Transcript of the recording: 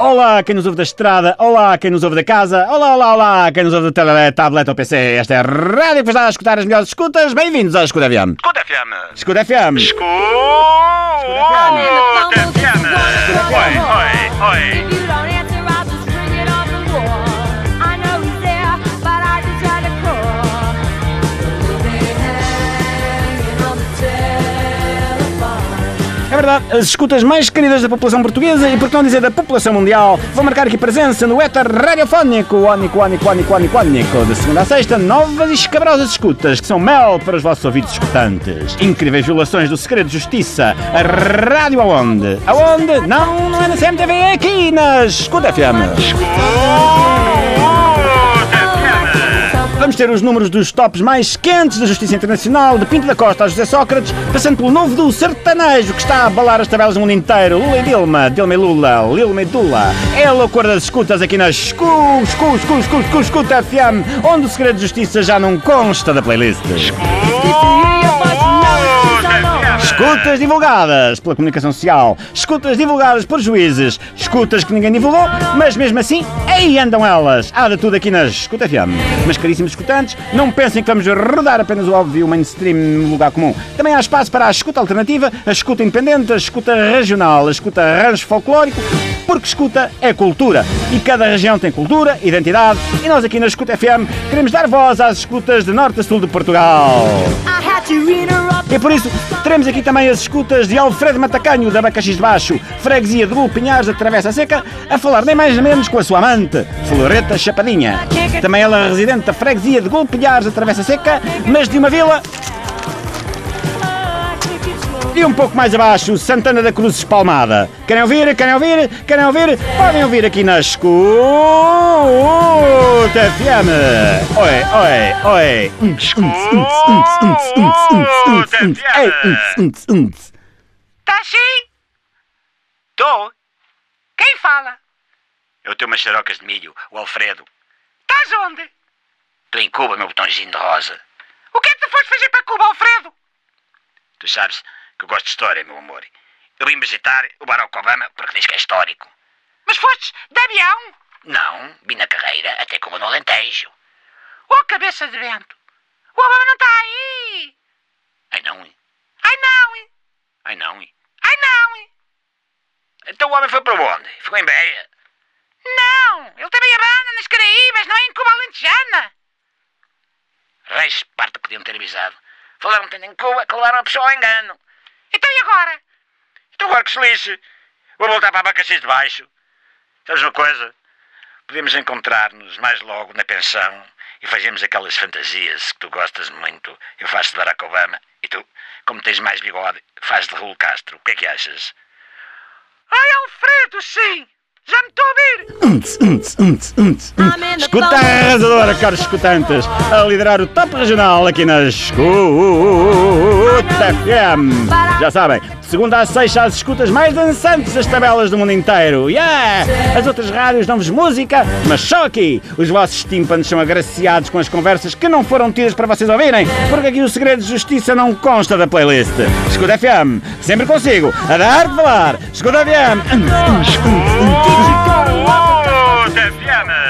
Olá, quem nos ouve da estrada, olá, quem nos ouve da casa, olá, olá, olá, quem nos ouve da tele, tablet ou PC. Esta é a rádio que vos dá a escutar as melhores escutas. Bem-vindos ao Escuta FM. Escuta FM. Escuta FM. Escuta FM. FM. Oi, oi, oi. Verdade, as escutas mais queridas da população portuguesa e, por que não dizer, da população mundial, vão marcar aqui presença no éter radiofónico, ónico, ónico, ónico, ónico, ónico, de segunda a sexta, novas e escabrosas escutas que são mel para os vossos ouvidos escutantes. Incríveis violações do segredo de justiça. A rádio aonde? Aonde? Não, não é na CMTV, é aqui nas Escuta FM. Escuta. Os números dos tops mais quentes da Justiça Internacional, de Pinto da Costa a José Sócrates, passando pelo novo do sertanejo que está a abalar as tabelas do mundo inteiro. Lula e Dilma, Dilma e Lula, Lilma e Dula. É a loucura das escutas aqui na Escu, Escu, Escu, Escu, Escu, FM, onde o segredo de justiça já não consta da playlist. Escutas divulgadas pela comunicação social, escutas divulgadas por juízes, escutas que ninguém divulgou, mas mesmo assim, aí andam elas. Há de tudo aqui nas Escuta FM. Mas caríssimos escutantes, não pensem que vamos rodar apenas o óbvio mainstream no lugar comum. Também há espaço para a escuta alternativa, a escuta independente, a escuta regional, a escuta rancho folclórico, porque escuta é cultura. E cada região tem cultura, identidade, e nós aqui na Escuta FM queremos dar voz às escutas de norte a sul de Portugal. I had to. E por isso, teremos aqui também as escutas de Alfredo Matacanho, da Abacaxis de Baixo, freguesia de Pinhares, da Travessa Seca, a falar nem mais nem menos com a sua amante, Floreta Chapadinha. Também ela é residente da freguesia de Gul Pinhares, da Travessa Seca, mas de uma vila e um pouco mais abaixo, Santana da Cruz Espalmada. Querem ouvir? Querem ouvir? Querem ouvir? Podem ouvir aqui na Escuta FM. Oi, oi, oi. Ei, Tá sim? Tô. Quem fala? Eu tenho umas xarocas de milho, o Alfredo. Estás onde? Estou em Cuba, meu botãozinho de rosa. O que é que tu foste fazer para Cuba, Alfredo? Tu sabes que eu gosto de história, meu amor. Eu vim visitar o Barack Obama porque diz que é histórico. Mas fostes de avião? Não, vim na carreira até Cuba no Alentejo. Oh, cabeça de vento! O Obama não está aí! Ai não, hein? Ai não, hein? Ai não, hein? Ai não, hein? Então o homem foi para onde? Ficou em Beia? Não, ele também abana nas Caraíbas, não é em Cuba Alentejana. Reis parte podiam ter avisado. Falaram tanto em Cuba que levaram a pessoa ao engano. Então e agora? Então agora que se lixe. Vou voltar para Abacaxis de Baixo. Sabes uma coisa? Podíamos encontrar-nos mais logo na pensão e fazíamos aquelas fantasias que tu gostas muito. Eu faço de Barack Obama e tu, como tens mais bigode, fazes de Raul Castro. O que é que achas? Ai, Alfredo, sim! Já me estou a ouvir! Escuta arrasadora, caros escutantes, a liderar o top regional aqui na Escuta FM. Já sabem, de segunda a sexta as escutas mais dançantes das tabelas do mundo inteiro. Yeah! As outras rádios dão-vos música, mas só aqui os vossos tímpanos são agraciados com as conversas que não foram tidas para vocês ouvirem, porque aqui o segredo de justiça não consta da playlist. Escuta FM, sempre consigo, a dar de falar. Escuta FM. Escuta Caramba!